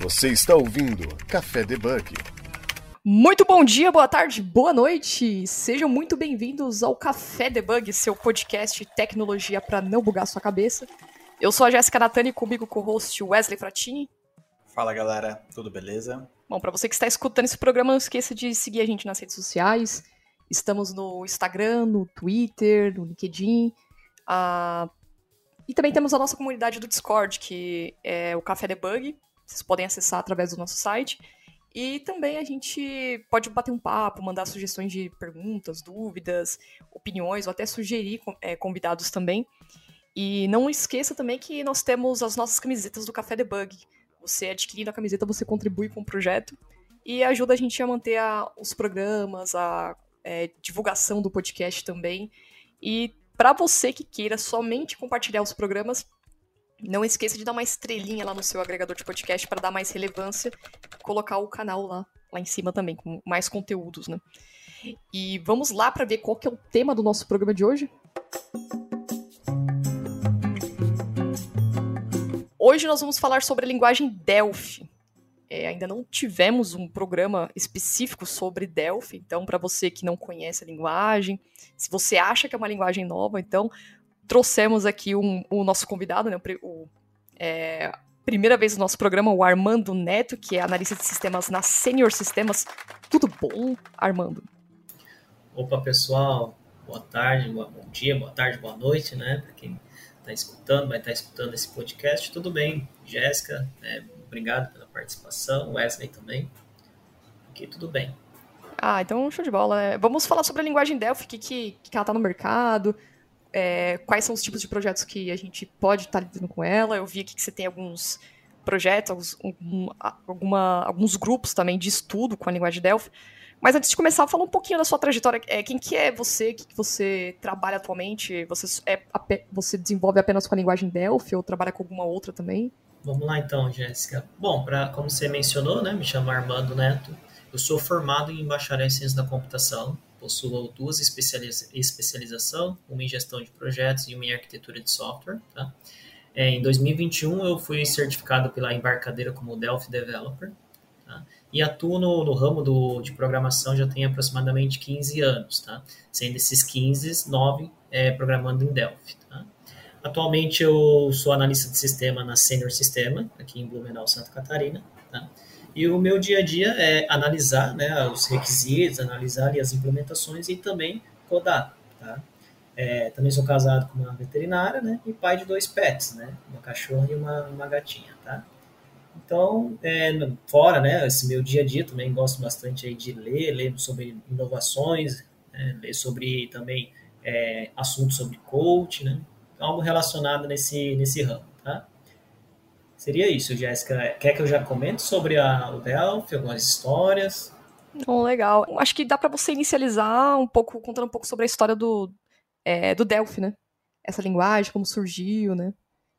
Você está ouvindo Café Debug. Muito bom dia, boa tarde, boa noite. Sejam muito bem-vindos ao Café Debug, seu podcast de tecnologia para não bugar sua cabeça. Eu sou a Jéssica Natani, comigo com o host Wesley Fratini. Fala galera, tudo beleza? Bom, para você que está escutando esse programa, não esqueça de seguir a gente nas redes sociais. Estamos no Instagram, no Twitter, no LinkedIn. Uh, e também temos a nossa comunidade do Discord, que é o Café Debug. Vocês podem acessar através do nosso site. E também a gente pode bater um papo, mandar sugestões de perguntas, dúvidas, opiniões, ou até sugerir é, convidados também. E não esqueça também que nós temos as nossas camisetas do Café Debug. Você adquirindo a camiseta, você contribui com o projeto e ajuda a gente a manter a, os programas, a é, divulgação do podcast também. E para você que queira somente compartilhar os programas, não esqueça de dar uma estrelinha lá no seu agregador de podcast para dar mais relevância, colocar o canal lá, lá em cima também, com mais conteúdos, né? E vamos lá para ver qual que é o tema do nosso programa de hoje. Hoje nós vamos falar sobre a linguagem Delphi. É, ainda não tivemos um programa específico sobre Delphi, então, para você que não conhece a linguagem, se você acha que é uma linguagem nova, então, trouxemos aqui um, o nosso convidado, né, o, é, primeira vez no nosso programa, o Armando Neto, que é analista de sistemas na Senior Sistemas. Tudo bom, Armando? Opa, pessoal, boa tarde, bom dia, boa tarde, boa noite, né, para quem está escutando, vai estar tá escutando esse podcast. Tudo bem, Jéssica, né, obrigado pela participação, Wesley também. Aqui tudo bem. Ah, então show de bola. É, vamos falar sobre a linguagem Delphi, que, que, que ela está no mercado, é, quais são os tipos de projetos que a gente pode estar tá lidando com ela. Eu vi aqui que você tem alguns projetos, alguns, um, alguma, alguns grupos também de estudo com a linguagem Delphi. Mas antes de começar, fala um pouquinho da sua trajetória. É, quem que é você? O que, que você trabalha atualmente? Você, é, você desenvolve apenas com a linguagem Delphi ou trabalha com alguma outra também? Vamos lá então, Jéssica. Bom, pra, como você mencionou, né, me chamo Armando Neto. Eu sou formado em bacharel em ciência da computação. Possuo duas especializa especialização, uma em gestão de projetos e uma em arquitetura de software. Tá? É, em 2021 eu fui certificado pela embarcadeira como Delphi Developer. Tá? E atuo no, no ramo do, de programação já tem aproximadamente 15 anos, tá? Sendo esses 15, 9 é, programando em Delphi, tá? Atualmente eu sou analista de sistema na Senior Sistema, aqui em Blumenau, Santa Catarina. Tá? E o meu dia a dia é analisar né, os requisitos, analisar ali, as implementações e também codar. Tá? É, também sou casado com uma veterinária né, e pai de dois pets, né, uma cachorra e uma, uma gatinha. Tá? Então, é, fora né, esse meu dia a dia, também gosto bastante aí de ler, ler sobre inovações, né, ler sobre também é, assuntos sobre coach, né? algo relacionado nesse, nesse ramo, tá? Seria isso, Jéssica. Quer que eu já comente sobre a, o Delphi, algumas histórias? Oh, legal. Acho que dá para você inicializar um pouco, contando um pouco sobre a história do, é, do Delphi, né? Essa linguagem, como surgiu, né?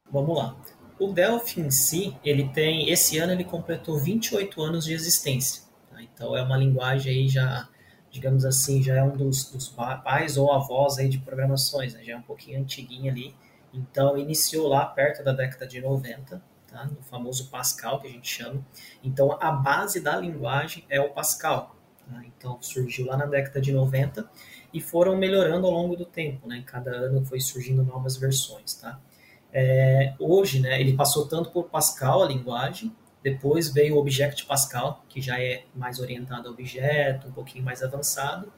Vamos lá. O Delphi em si, ele tem, esse ano ele completou 28 anos de existência. Tá? Então é uma linguagem aí já digamos assim, já é um dos, dos pais ou avós aí de programações, né? já é um pouquinho antiguinho ali. Então, iniciou lá perto da década de 90, tá? no famoso Pascal, que a gente chama. Então, a base da linguagem é o Pascal. Tá? Então, surgiu lá na década de 90 e foram melhorando ao longo do tempo. Né? Cada ano foi surgindo novas versões. Tá? É, hoje, né, ele passou tanto por Pascal, a linguagem, depois veio o Object Pascal, que já é mais orientado a objeto, um pouquinho mais avançado.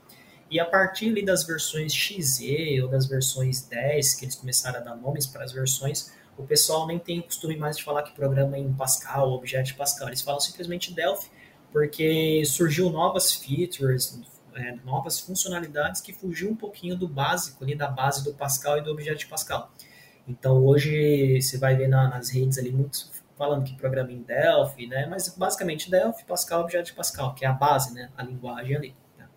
E a partir das versões XE ou das versões 10, que eles começaram a dar nomes para as versões, o pessoal nem tem costume mais de falar que programa em Pascal, Object Pascal. Eles falam simplesmente Delphi, porque surgiu novas features, é, novas funcionalidades que fugiu um pouquinho do básico ali, da base do Pascal e do Object Pascal. Então hoje você vai ver na, nas redes ali muitos falando que programa em Delphi, né? Mas basicamente Delphi, Pascal, Objeto Pascal, que é a base, né? A linguagem ali. Tá?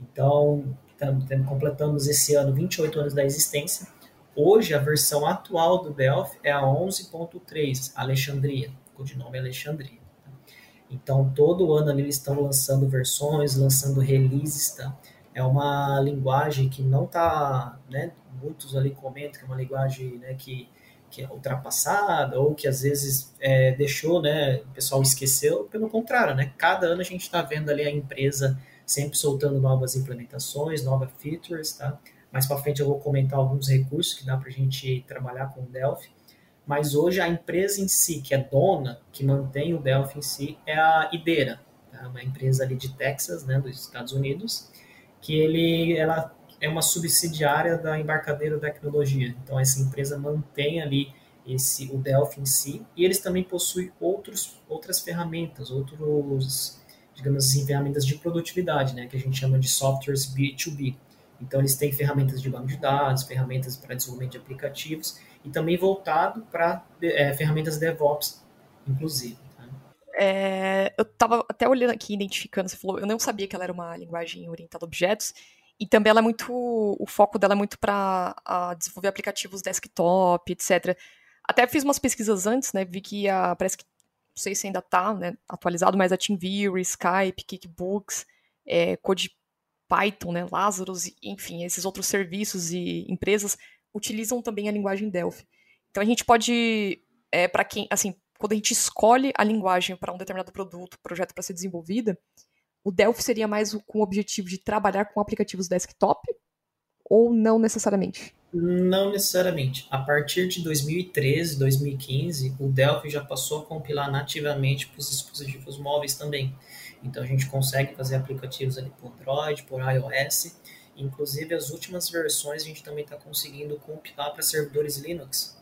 Então, tam, tam, completamos esse ano 28 anos da existência. Hoje, a versão atual do Delphi é a 11.3, Alexandria. O codinome é Alexandria. Então, todo ano eles estão lançando versões, lançando releases, tá? É uma linguagem que não está, né? Muitos ali comentam que é uma linguagem né, que que é ultrapassada ou que às vezes é, deixou, né, o pessoal esqueceu. Pelo contrário, né, cada ano a gente está vendo ali a empresa sempre soltando novas implementações, novas features, tá? Mais para frente eu vou comentar alguns recursos que dá para a gente trabalhar com o Delphi. Mas hoje a empresa em si, que é dona, que mantém o Delphi em si, é a Ideira, tá? uma empresa ali de Texas, né, dos Estados Unidos, que ele, ela é uma subsidiária da Embarcadeiro Tecnologia. Então essa empresa mantém ali esse o Delphi em si e eles também possuem outros, outras ferramentas, outros digamos assim ferramentas de produtividade, né, que a gente chama de softwares B2B. Então eles têm ferramentas de banco de dados, ferramentas para desenvolvimento de aplicativos e também voltado para é, ferramentas DevOps, inclusive. Tá? É, eu estava até olhando aqui, identificando, você falou, eu não sabia que ela era uma linguagem orientada a objetos, e também ela é muito. O foco dela é muito para desenvolver aplicativos desktop, etc. Até fiz umas pesquisas antes, né? Vi que a, parece que. Não sei se ainda está né, atualizado, mas a TeamViewer, Skype, Kickbooks, é, Code Python, né, Lazarus, enfim, esses outros serviços e empresas utilizam também a linguagem Delphi. Então a gente pode, é, para quem, assim, quando a gente escolhe a linguagem para um determinado produto, projeto para ser desenvolvida, o Delphi seria mais com o objetivo de trabalhar com aplicativos desktop ou não necessariamente? Não necessariamente. A partir de 2013, 2015, o Delphi já passou a compilar nativamente para os dispositivos móveis também. Então a gente consegue fazer aplicativos ali por Android, por iOS. Inclusive as últimas versões a gente também está conseguindo compilar para servidores Linux.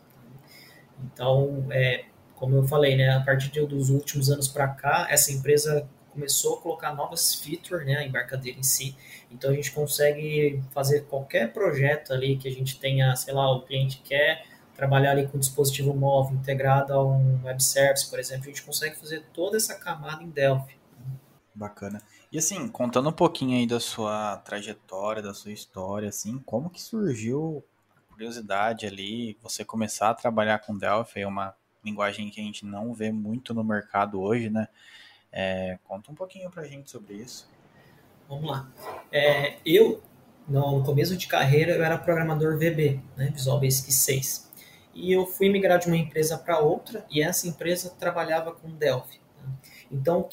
Então, é, como eu falei, né, a partir dos últimos anos para cá, essa empresa começou a colocar novas features, né, a embarcadeira em si. Então a gente consegue fazer qualquer projeto ali que a gente tenha, sei lá, o cliente quer trabalhar ali com um dispositivo móvel integrado a um web service, por exemplo, a gente consegue fazer toda essa camada em Delphi. Bacana. E assim, contando um pouquinho aí da sua trajetória, da sua história, assim, como que surgiu a curiosidade ali, você começar a trabalhar com Delphi, é uma linguagem que a gente não vê muito no mercado hoje, né? É, conta um pouquinho pra gente sobre isso. Vamos lá. É, eu, no começo de carreira, eu era programador VB, né, Visual Basic 6. E eu fui migrar de uma empresa para outra, e essa empresa trabalhava com Delphi. Tá? Então,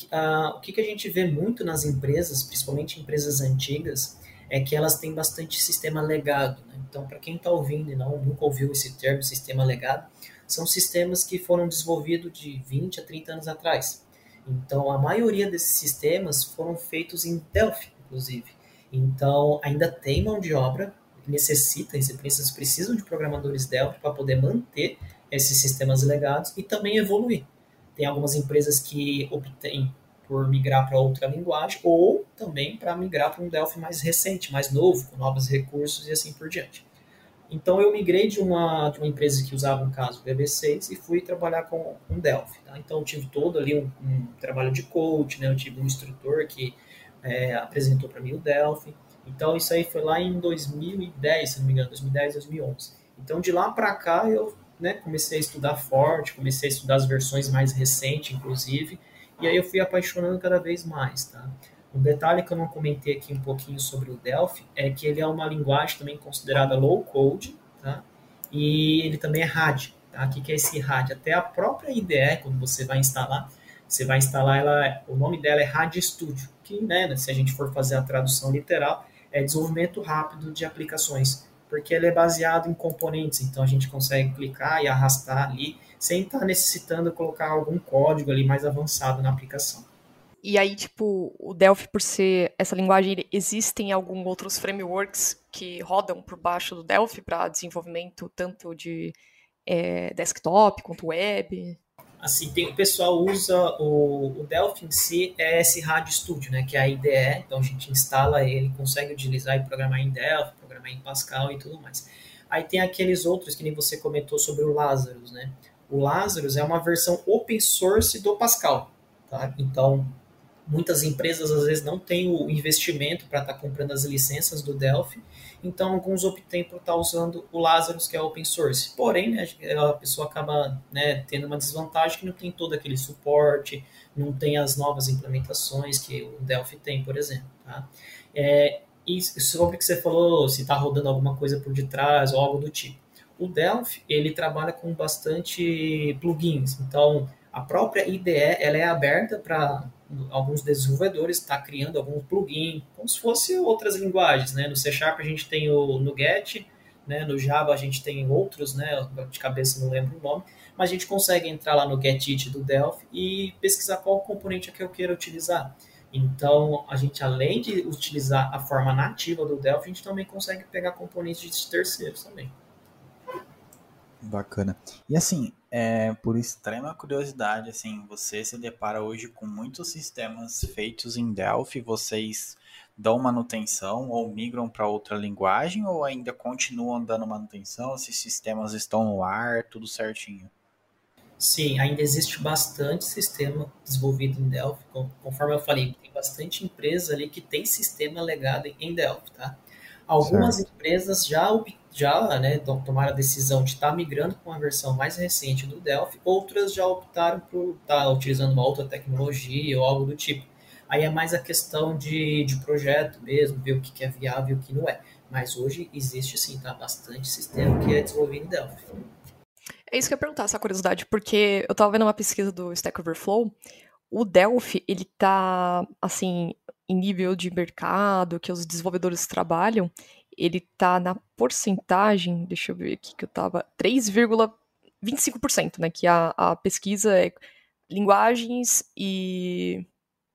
o que, que a gente vê muito nas empresas, principalmente empresas antigas, é que elas têm bastante sistema legado. Né? Então, para quem está ouvindo e não nunca ouviu esse termo, sistema legado, são sistemas que foram desenvolvidos de 20 a 30 anos atrás. Então, a maioria desses sistemas foram feitos em Delphi, inclusive. Então, ainda tem mão de obra necessita, as empresas precisam de programadores Delphi para poder manter esses sistemas legados e também evoluir. Tem algumas empresas que obtêm por migrar para outra linguagem ou também para migrar para um Delphi mais recente, mais novo, com novos recursos e assim por diante. Então eu migrei de uma, de uma empresa que usava um caso VB6 e fui trabalhar com um Delphi. Tá? Então eu tive todo ali um, um, trabalho de coach, né? eu tive um instrutor que é, apresentou para mim o Delphi. Então isso aí foi lá em 2010, se não me engano, 2010, 2011. Então de lá para cá eu né, comecei a estudar forte, comecei a estudar as versões mais recentes, inclusive, e aí eu fui apaixonando cada vez mais, tá? Um detalhe que eu não comentei aqui um pouquinho sobre o Delphi é que ele é uma linguagem também considerada low code, tá? E ele também é RAD, tá? O que é esse RAD? Até a própria IDE, quando você vai instalar, você vai instalar ela, o nome dela é RAD Studio, que, né, se a gente for fazer a tradução literal, é desenvolvimento rápido de aplicações, porque ele é baseado em componentes, então a gente consegue clicar e arrastar ali, sem estar necessitando colocar algum código ali mais avançado na aplicação. E aí, tipo, o Delphi, por ser essa linguagem, existem alguns outros frameworks que rodam por baixo do Delphi para desenvolvimento tanto de é, desktop quanto web? Assim, tem, o pessoal usa o, o Delphi em si, é esse Rádio Studio, né, que é a IDE, então a gente instala ele, consegue utilizar e programar em Delphi, programar em Pascal e tudo mais. Aí tem aqueles outros que nem você comentou sobre o Lazarus, né? O Lazarus é uma versão open source do Pascal, tá? Então, Muitas empresas às vezes não têm o investimento para estar tá comprando as licenças do Delphi, então alguns optem por estar tá usando o Lazarus, que é open source. Porém, né, a pessoa acaba né, tendo uma desvantagem que não tem todo aquele suporte, não tem as novas implementações que o Delphi tem, por exemplo. Tá? É, e sobre o que você falou, se está rodando alguma coisa por detrás ou algo do tipo. O Delphi, ele trabalha com bastante plugins, então a própria IDE ela é aberta para alguns desenvolvedores estar tá criando algum plugin, como se fosse outras linguagens, né? No C Sharp a gente tem o NuGet, né? No Java a gente tem outros, né? De cabeça não lembro o nome, mas a gente consegue entrar lá no getIt do Delphi e pesquisar qual componente é que eu queira utilizar. Então, a gente, além de utilizar a forma nativa do Delphi, a gente também consegue pegar componentes de terceiros também. Bacana. E assim, é, por extrema curiosidade, assim, você se depara hoje com muitos sistemas feitos em Delphi, vocês dão manutenção ou migram para outra linguagem ou ainda continuam dando manutenção? Esses sistemas estão no ar, tudo certinho? Sim, ainda existe bastante sistema desenvolvido em Delphi. Conforme eu falei, tem bastante empresa ali que tem sistema legado em Delphi, tá? Algumas certo. empresas já, já né, tomaram a decisão de estar tá migrando com a versão mais recente do Delphi, outras já optaram por estar tá utilizando uma outra tecnologia ou algo do tipo. Aí é mais a questão de, de projeto mesmo, ver o que é viável e o que não é. Mas hoje existe sim, tá? Bastante sistema que é desenvolvido em Delphi. É isso que eu ia perguntar, essa curiosidade, porque eu tava vendo uma pesquisa do Stack Overflow, o Delphi, ele tá, assim, em nível de mercado, que os desenvolvedores trabalham, ele tá na porcentagem, deixa eu ver aqui que eu tava, 3,25%, né, que a, a pesquisa é linguagens e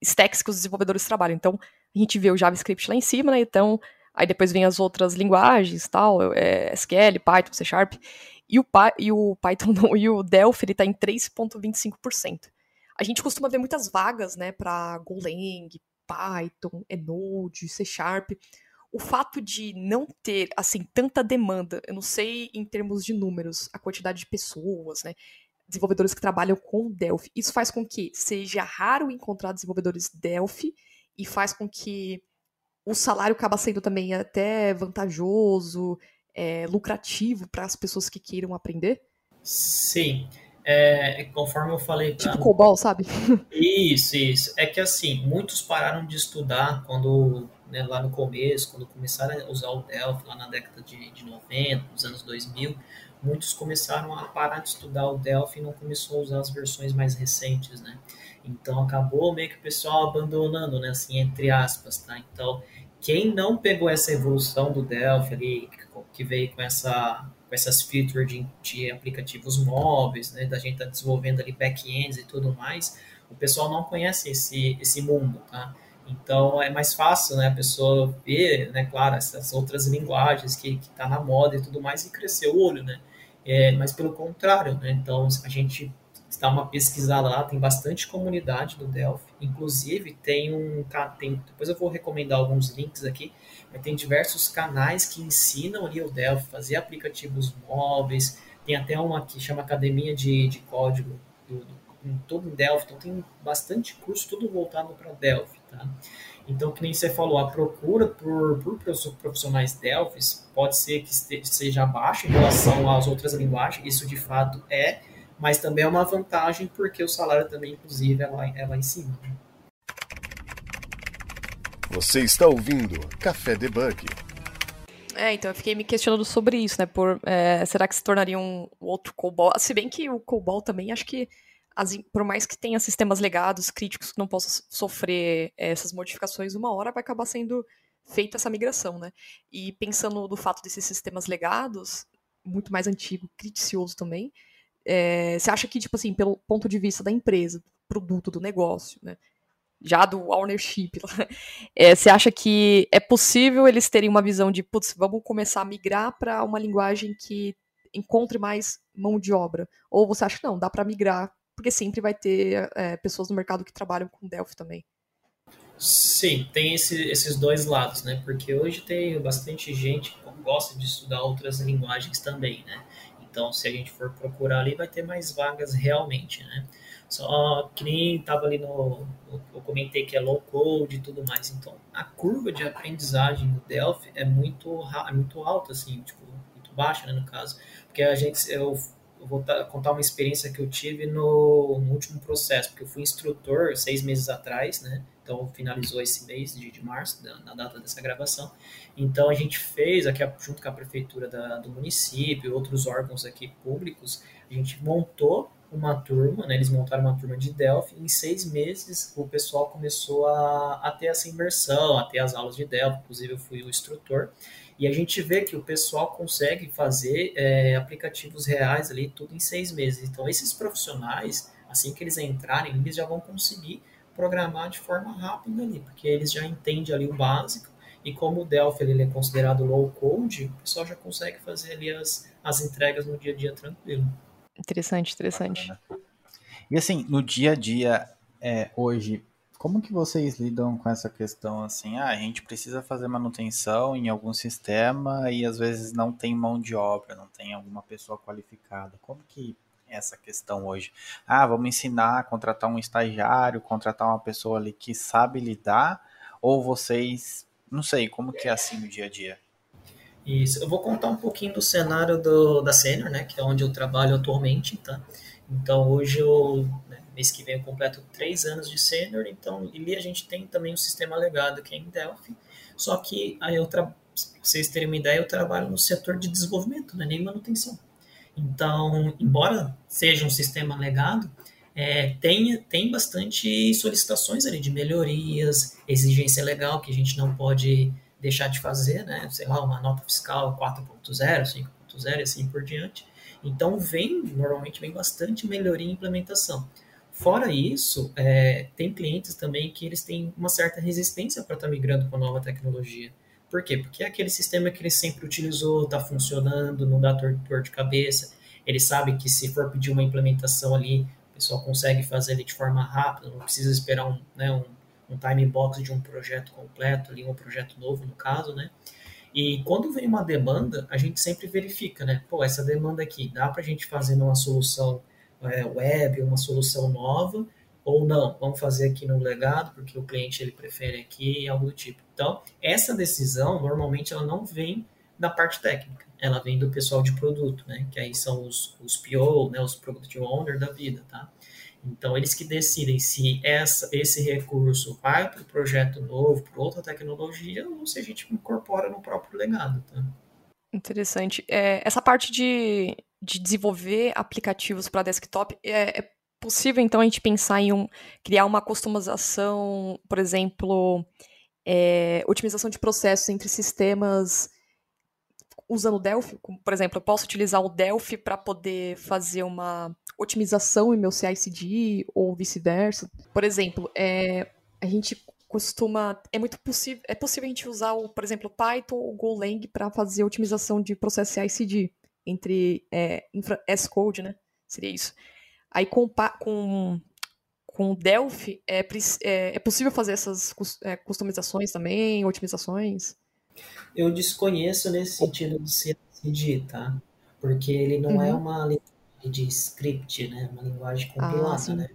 stacks que os desenvolvedores trabalham. Então, a gente vê o JavaScript lá em cima, né, então, aí depois vem as outras linguagens, tal, é, SQL, Python, C Sharp, e o, e o Python não, e o Delphi ele está em 3,25%. A gente costuma ver muitas vagas, né, para Golang, Python, Node, C Sharp. O fato de não ter, assim, tanta demanda, eu não sei em termos de números, a quantidade de pessoas, né, desenvolvedores que trabalham com Delphi, isso faz com que seja raro encontrar desenvolvedores Delphi e faz com que o salário acaba sendo também até vantajoso, é, lucrativo para as pessoas que queiram aprender? Sim. É, conforme eu falei. Tipo pra... COBOL, sabe? Isso, isso. É que assim, muitos pararam de estudar quando, né, lá no começo, quando começaram a usar o Delphi, lá na década de, de 90, nos anos 2000, muitos começaram a parar de estudar o Delphi e não começou a usar as versões mais recentes, né? Então acabou meio que o pessoal abandonando, né? Assim, entre aspas, tá? Então, quem não pegou essa evolução do Delphi ali, que veio com essa com essas features de, de aplicativos móveis, né, da gente tá desenvolvendo ali back-ends e tudo mais, o pessoal não conhece esse, esse mundo, tá? Então é mais fácil, né, a pessoa ver, né, claro, essas outras linguagens que, que tá na moda e tudo mais e crescer o olho, né? É, mas pelo contrário, né? Então a gente está uma pesquisada lá, tem bastante comunidade do Delphi, inclusive tem um, tem, depois eu vou recomendar alguns links aqui, tem diversos canais que ensinam ali o Delphi, fazer aplicativos móveis, tem até uma que chama Academia de, de Código, do, do, em todo Delphi, então tem bastante curso, tudo voltado para Delphi, tá? Então, que nem você falou, a procura por, por profissionais Delphi pode ser que seja baixa em relação às outras linguagens, isso de fato é, mas também é uma vantagem porque o salário também, inclusive, é lá, é lá em cima. Você está ouvindo Café Debug. É, então eu fiquei me questionando sobre isso, né? Por, é, será que se tornaria um outro COBOL? Se bem que o COBOL também, acho que, as, por mais que tenha sistemas legados, críticos que não possam sofrer é, essas modificações, uma hora vai acabar sendo feita essa migração, né? E pensando no fato desses sistemas legados, muito mais antigo, criticioso também, é, você acha que, tipo assim, pelo ponto de vista da empresa, do produto, do negócio, né? já do ownership. É, você acha que é possível eles terem uma visão de, putz, vamos começar a migrar para uma linguagem que encontre mais mão de obra? Ou você acha que não, dá para migrar, porque sempre vai ter é, pessoas no mercado que trabalham com Delphi também? Sim, tem esse, esses dois lados, né? Porque hoje tem bastante gente que gosta de estudar outras linguagens também, né? Então, se a gente for procurar ali, vai ter mais vagas realmente, né? Só que nem estava ali no. Eu comentei que é low code e tudo mais. Então, a curva de aprendizagem do Delphi é muito, é muito alta, assim, tipo, muito baixa, né, no caso. Porque a gente. Eu, eu vou contar uma experiência que eu tive no, no, último processo, porque eu fui instrutor seis meses atrás, né? Então finalizou esse mês de, de março, na data dessa gravação. Então a gente fez aqui, junto com a prefeitura da, do município, outros órgãos aqui públicos, a gente montou uma turma, né, eles montaram uma turma de Delphi, e em seis meses o pessoal começou a, a ter essa imersão, a ter as aulas de Delphi, inclusive eu fui o instrutor, e a gente vê que o pessoal consegue fazer é, aplicativos reais ali tudo em seis meses. Então esses profissionais, assim que eles entrarem, eles já vão conseguir programar de forma rápida ali, porque eles já entendem ali o básico, e como o Delphi ele é considerado low code, o pessoal já consegue fazer ali as, as entregas no dia a dia tranquilo. Interessante, interessante. E assim, no dia a dia, é, hoje, como que vocês lidam com essa questão assim? Ah, a gente precisa fazer manutenção em algum sistema e às vezes não tem mão de obra, não tem alguma pessoa qualificada. Como que essa questão hoje? Ah, vamos ensinar, contratar um estagiário, contratar uma pessoa ali que sabe lidar, ou vocês, não sei, como que é assim no dia a dia? Isso. Eu vou contar um pouquinho do cenário do, da Senior, né, que é onde eu trabalho atualmente, tá? Então, hoje, eu, né, mês que vem, eu completo três anos de Senior, então, ali a gente tem também um sistema legado que é em Delphi, só que aí eu tra... vocês terem uma ideia, eu trabalho no setor de desenvolvimento, né, nem manutenção. Então, embora seja um sistema legado, é, tem, tem bastante solicitações ali de melhorias, exigência legal que a gente não pode deixar de fazer, né? Sei lá, uma nota fiscal 4.0, 5.0 e assim por diante. Então vem, normalmente vem bastante melhoria em implementação. Fora isso, é, tem clientes também que eles têm uma certa resistência para estar tá migrando para nova tecnologia. Por quê? Porque é aquele sistema que ele sempre utilizou, está funcionando, não dá dor de cabeça. Ele sabe que se for pedir uma implementação ali, o pessoal consegue fazer ele de forma rápida, não precisa esperar um, né, um um time box de um projeto completo, ali, um projeto novo, no caso, né? E quando vem uma demanda, a gente sempre verifica, né? Pô, essa demanda aqui, dá para a gente fazer numa solução é, web, uma solução nova, ou não, vamos fazer aqui no legado, porque o cliente ele prefere aqui, algo do tipo. Então, essa decisão, normalmente, ela não vem da parte técnica, ela vem do pessoal de produto, né? Que aí são os, os PO, né? Os Product Owner da vida, tá? Então, eles que decidem se essa, esse recurso vai para o projeto novo, para outra tecnologia, ou se a gente incorpora no próprio legado. Tá? Interessante. É, essa parte de, de desenvolver aplicativos para desktop, é, é, possível, então, a gente pensar em um, criar uma customização, por exemplo, é, otimização de processos entre sistemas usando o Delphi? Por exemplo, eu posso utilizar o Delphi para poder fazer uma otimização em meu CI/CD ou vice-versa. Por exemplo, é, a gente costuma é muito possível é possível a gente usar o, por exemplo, Python ou Golang para fazer otimização de processo CI/CD entre é, S-code, né? Seria isso. Aí com com com Delphi é, é, é possível fazer essas é, customizações também, otimizações? Eu desconheço nesse sentido de CI/CD, tá? Porque ele não é uhum. é uma de script, né? Uma linguagem ah, compilada, ah, né?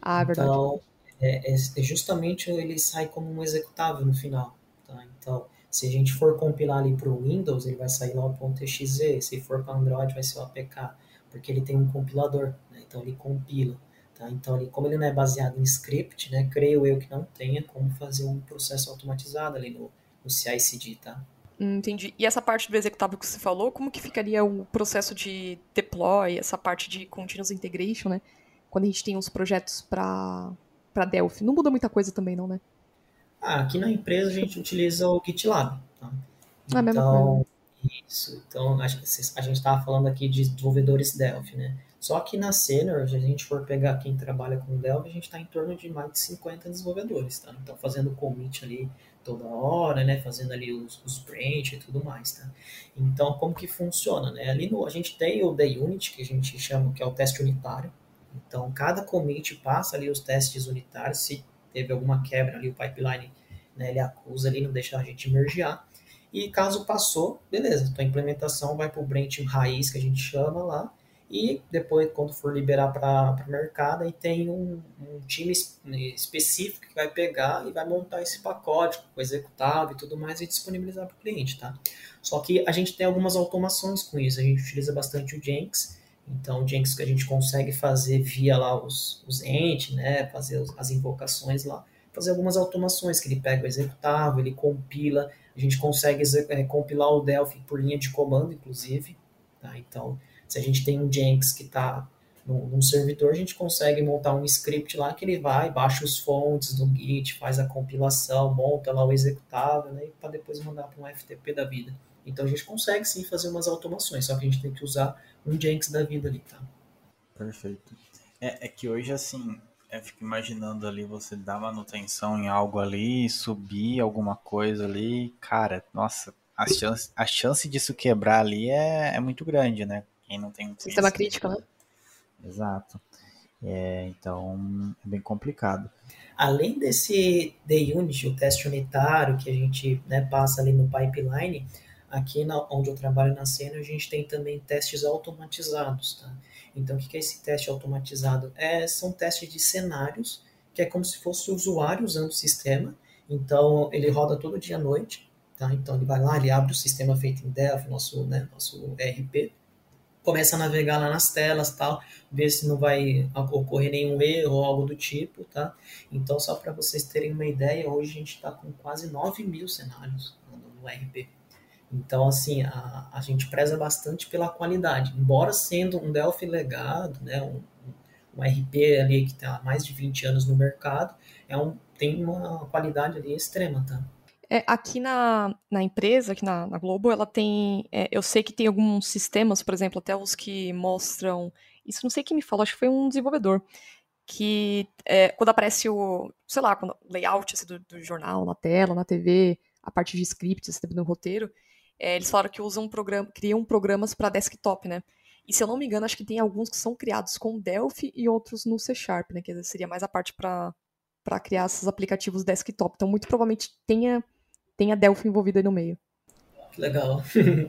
Ah, é verdade. Então, é, é, é, justamente ele sai como um executável no final, tá? Então, se a gente for compilar ali para o Windows, ele vai sair lá o .exe, se for para Android vai ser o APK, porque ele tem um compilador, né? Então ele compila, tá? Então, ele, como ele não é baseado em script, né? Creio eu que não tenha como fazer um processo automatizado ali no, no CI/CD, tá? Entendi. E essa parte do executável que você falou, como que ficaria o processo de deploy, essa parte de continuous integration, né? Quando a gente tem os projetos para para Delphi. Não muda muita coisa também, não, né? Ah, aqui na empresa a gente utiliza o GitLab. Tá? Ah, então, isso. Então, a gente estava falando aqui de desenvolvedores Delphi, né? Só que na Senior, se a gente for pegar quem trabalha com Delphi, a gente está em torno de mais de 50 desenvolvedores, tá? Então, fazendo commit ali toda hora, né, fazendo ali os, os branch e tudo mais, tá? Então, como que funciona, né? Ali no, a gente tem o The Unit, que a gente chama, que é o teste unitário. Então, cada commit passa ali os testes unitários, se teve alguma quebra ali, o pipeline, né, ele acusa ali, não deixa a gente mergear. E caso passou, beleza, então a implementação vai para o branch raiz, que a gente chama lá, e depois, quando for liberar para o mercado, aí tem um, um, time específico que vai pegar e vai montar esse pacote com executável e tudo mais e disponibilizar para o cliente, tá? Só que a gente tem algumas automações com isso. A gente utiliza bastante o Jenks. Então, o Jenks que a gente consegue fazer via lá os, os ent, né? Fazer as invocações lá. fazer algumas automações, que ele pega o executável, ele compila, a gente consegue é, compilar o Delphi por linha de comando, inclusive. Tá? Então, se a gente tem um Jenkins que está num, num, servidor, a gente consegue montar um script lá que ele vai, baixa os fontes do Git, faz a compilação, monta lá o executável, né, para depois mandar para um FTP da vida. Então a gente consegue sim fazer umas automações, só que a gente tem que usar um Jenkins da vida ali, tá? Perfeito. É, é que hoje, assim, eu fico imaginando ali você dar manutenção em algo ali, subir alguma coisa ali, cara, nossa, a chance, a chance disso quebrar ali é, é muito grande, né? Quem não tem um Sistema crítico, né? Exato. É, então, é bem complicado. Além desse D-Unit, o teste unitário que a gente né, passa ali no pipeline, aqui na, onde eu trabalho na cena, a gente tem também testes automatizados, tá? Então, o que é esse teste automatizado? É, são testes de cenários, que é como se fosse o usuário usando o sistema. Então, ele roda todo dia à noite, tá? Então, ele vai lá, ele abre o sistema feito em Delphi, nosso, né, nosso RP, começa a navegar lá nas telas, tal, ver se não vai ocorrer nenhum erro ou algo do tipo, tá? Então, só para vocês terem uma ideia, hoje a gente está com quase 9 mil cenários no RP. Então, assim, a, a gente preza bastante pela qualidade. Embora sendo um Delphi legado, né, um, um RP ali que está há mais de 20 anos no mercado, é um, tem uma qualidade ali extrema, tá? É, aqui na, na empresa, aqui na, na Globo, ela tem. É, eu sei que tem alguns sistemas, por exemplo, até os que mostram. Isso não sei quem me falou, acho que foi um desenvolvedor. Que é, quando aparece o, sei lá, quando, layout assim, do, do, jornal na tela, na TV, a parte de script, assim, no roteiro, é, eles falaram que usam programa, criam programas para desktop, né? E se eu não me engano, acho que tem alguns que são criados com Delphi e outros no C Sharp, né? Que seria mais a parte para criar esses aplicativos desktop. Então, muito provavelmente tenha, tenha Delphi envolvido aí no meio. Que legal.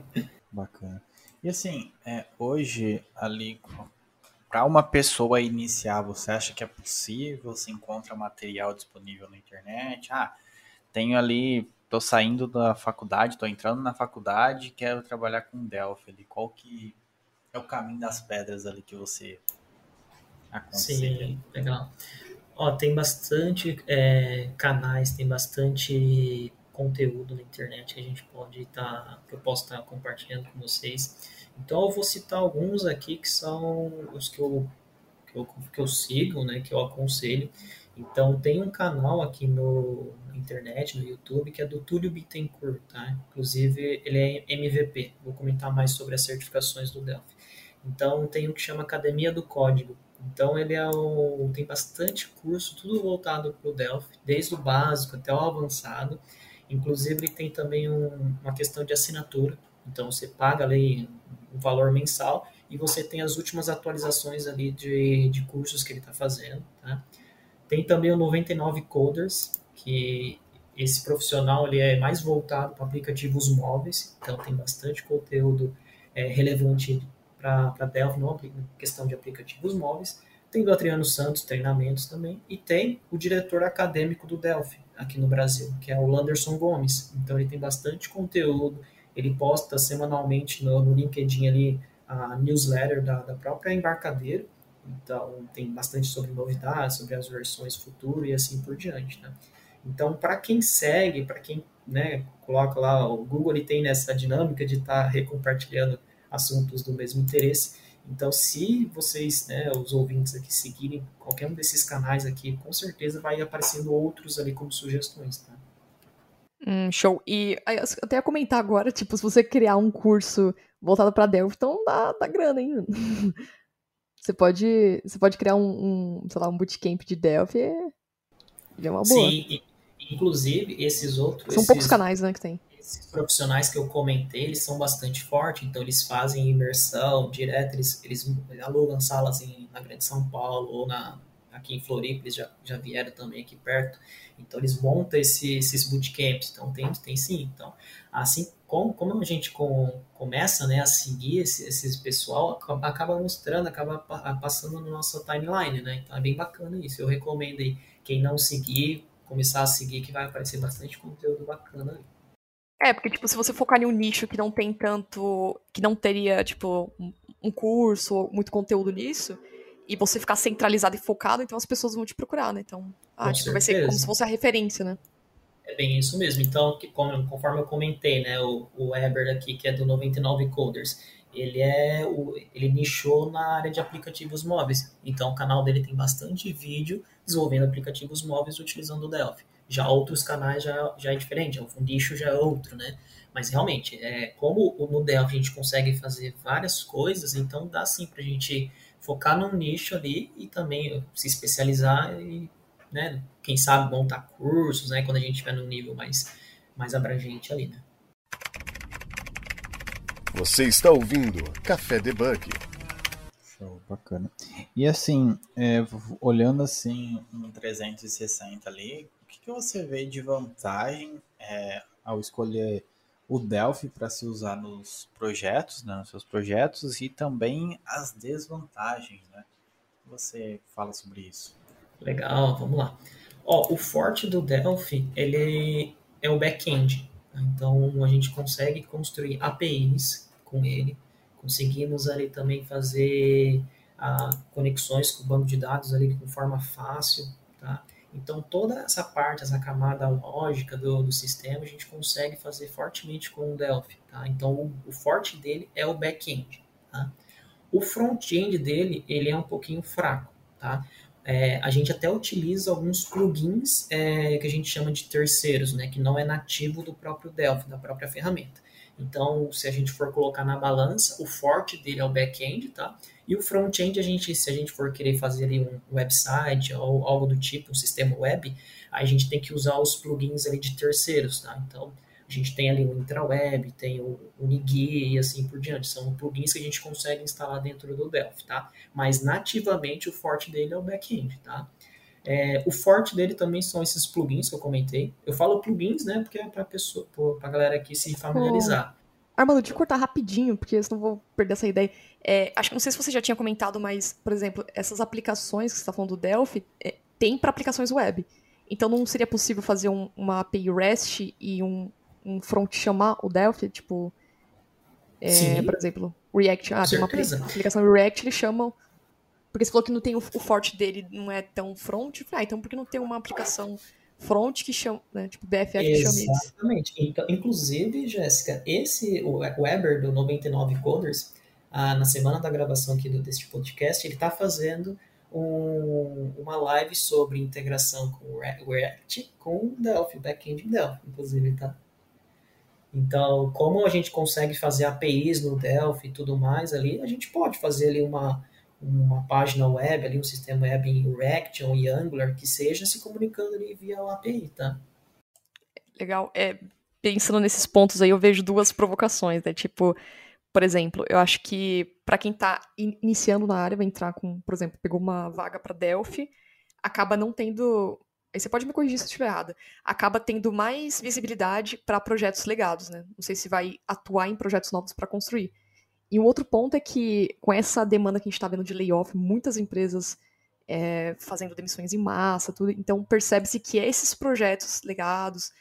Bacana. E assim, é, hoje, ali, para uma pessoa iniciar, você acha que é possível? Você encontra material disponível na internet? Ah, tenho ali tô saindo da faculdade, tô entrando na faculdade, quero trabalhar com Delphi ali. Qual que é o caminho das pedras ali que você aconselha? Sim, legal. Ó, tem bastante é, canais, tem bastante conteúdo na internet que a gente pode estar, tá, que eu posso estar tá compartilhando com vocês. Então eu vou citar alguns aqui que são os que eu, que eu, que eu sigo, né, que eu aconselho. Então tem um canal aqui no, internet, no YouTube, que é do Túlio Bittencourt, tá? Inclusive ele é MVP. Vou comentar mais sobre as certificações do Delphi. Então tem o que chama Academia do Código. Então ele é o, tem bastante curso, tudo voltado para o Delphi, desde o básico até o avançado. Inclusive ele tem também um, uma questão de assinatura. Então você paga ali um valor mensal e você tem as últimas atualizações ali de, de cursos que ele está fazendo, tá? Tem também o 99 Coders, que esse profissional ele é mais voltado para aplicativos móveis, então tem bastante conteúdo é, relevante para Delphi, não questão de aplicativos móveis. Tem do Adriano Santos, treinamentos também, e tem o diretor acadêmico do Delphi aqui no Brasil, que é o Landerson Gomes. Então ele tem bastante conteúdo, ele posta semanalmente no, no LinkedIn ali a newsletter da, da própria embarcadeira, então, tem bastante sobre novidades, sobre as versões futuras e assim por diante, né? Então, para quem segue, para quem né, coloca lá, o Google ele tem nessa dinâmica de estar tá recompartilhando assuntos do mesmo interesse. Então, se vocês, né, os ouvintes aqui, seguirem qualquer um desses canais aqui, com certeza vai aparecendo outros ali como sugestões, tá? Hum, show. E até ia comentar agora, tipo, se você criar um curso voltado para Delphi, então dá, dá grana, hein? Você pode, você pode criar um, um sei lá, um bootcamp de Delphi é, é uma boa. Sim, inclusive esses outros... São esses, poucos canais, né, que tem. Esses profissionais que eu comentei, eles são bastante fortes, então eles fazem imersão direto, eles, eles alugam salas em, na Grande São Paulo ou na, aqui em Floripa, eles já, já vieram também aqui perto, então eles montam esse, esses bootcamps, então tem, tem sim, então assim como, como a gente com, começa né, a seguir esse, esse pessoal, acaba mostrando, acaba passando na nossa timeline, né? Então é bem bacana isso. Eu recomendo aí, quem não seguir, começar a seguir, que vai aparecer bastante conteúdo bacana ali. É, porque, tipo, se você focar em um nicho que não tem tanto. que não teria, tipo, um curso ou muito conteúdo nisso, e você ficar centralizado e focado, então as pessoas vão te procurar, né? Então, ah, tipo, vai ser como se fosse a referência, né? É bem isso mesmo. Então, que, como, conforme eu comentei, né, o, o Weber aqui, que é do 99 Coders, ele é o, ele nichou na área de aplicativos móveis. Então, o canal dele tem bastante vídeo desenvolvendo aplicativos móveis utilizando o Delphi. Já outros canais já, já é diferente, o nicho já é outro, né? Mas realmente, é, como no Delphi a gente consegue fazer várias coisas, então dá sim para a gente focar num nicho ali e também se especializar e, né, quem sabe montar cursos, né, quando a gente estiver num nível mais, mais abrangente ali, né. Você está ouvindo Café Debug. Bacana. E assim, é, olhando assim um 360 ali, o que, que você vê de vantagem é, ao escolher o Delphi para se usar nos projetos, né, nos seus projetos, e também as desvantagens, né? Você fala sobre isso. Legal, vamos lá. Ó, o forte do Delphi, ele é o back-end. Tá? Então, a gente consegue construir APIs com ele. Conseguimos ali também fazer conexões com o banco de dados ali de forma fácil, tá? Então, toda essa parte, essa camada lógica do, do sistema, a gente consegue fazer fortemente com o Delphi. Tá? Então, o, o forte dele é o back-end. Tá? O front-end dele, ele é um pouquinho fraco. Tá? É, a gente até utiliza alguns plugins é, que a gente chama de terceiros, né? que não é nativo do próprio Delphi, da própria ferramenta. Então, se a gente for colocar na balança, o forte dele é o back-end, tá? E o front-end, a gente, se a gente for querer fazer ali um website ou algo do tipo, um sistema web, a gente tem que usar os plugins ali de terceiros, tá? Então, a gente tem ali o IntraWeb, tem o Unigui e assim por diante. São plugins que a gente consegue instalar dentro do Delphi, tá? Mas nativamente o forte dele é o back-end, tá? É, o forte dele também são esses plugins que eu comentei. Eu falo plugins, né, porque é para pessoa, para galera aqui se familiarizar. Armando, de cortar rapidinho, porque senão vou perder essa ideia. É, acho que não sei se você já tinha comentado, mas, por exemplo, essas aplicações que você está falando do Delphi é, tem para aplicações web. Então não seria possível fazer um, uma API REST e um, um front chamar o Delphi? Tipo, é, por exemplo, React. Ah, tem uma aplicação React, eles chamam. Porque você falou que não tem o, o forte dele, não é tão front. Ah, então por que não tem uma aplicação front que chama, né, tipo BFF que chama isso. Exatamente. Então, inclusive, Jéssica, esse, o Weber do 99 Coders, ah, na semana da gravação aqui do, deste podcast, ele está fazendo um, uma live sobre integração com React com Delphi, backend Delphi, inclusive, tá? Então, como a gente consegue fazer APIs no Delphi e tudo mais ali, a gente pode fazer ali uma, uma página web, ali, um sistema web em React ou em Angular, que seja se comunicando ali via API, tá? Legal. É, pensando nesses pontos aí, eu vejo duas provocações, né? Tipo, por exemplo, eu acho que para quem está iniciando na área, vai entrar com, por exemplo, pegou uma vaga para Delphi, acaba não tendo. Aí você pode me corrigir se eu estiver errada. Acaba tendo mais visibilidade para projetos legados, né? Não sei se vai atuar em projetos novos para construir. E um outro ponto é que, com essa demanda que a gente está vendo de layoff, muitas empresas é, fazendo demissões em massa, tudo, então percebe-se que esses projetos legados,